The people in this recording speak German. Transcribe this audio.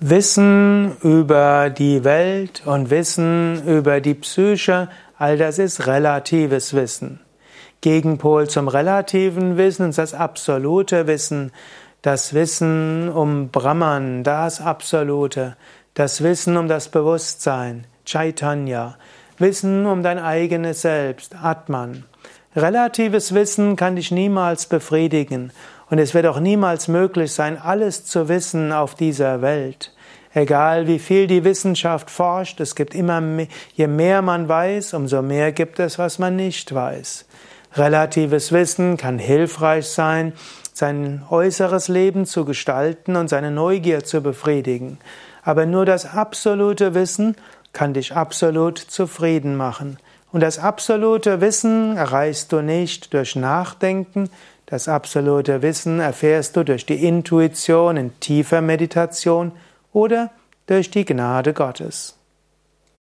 Wissen über die Welt und Wissen über die Psyche, all das ist relatives Wissen. Gegenpol zum relativen Wissen ist das absolute Wissen, das Wissen um Brahman, das Absolute, das Wissen um das Bewusstsein, Chaitanya, Wissen um dein eigenes Selbst, Atman. Relatives Wissen kann dich niemals befriedigen und es wird auch niemals möglich sein, alles zu wissen auf dieser Welt. Egal wie viel die Wissenschaft forscht, es gibt immer mehr, je mehr man weiß, umso mehr gibt es, was man nicht weiß. Relatives Wissen kann hilfreich sein, sein äußeres Leben zu gestalten und seine Neugier zu befriedigen. Aber nur das absolute Wissen kann dich absolut zufrieden machen. Und das absolute Wissen erreichst du nicht durch Nachdenken, das absolute Wissen erfährst du durch die Intuition in tiefer Meditation oder durch die Gnade Gottes.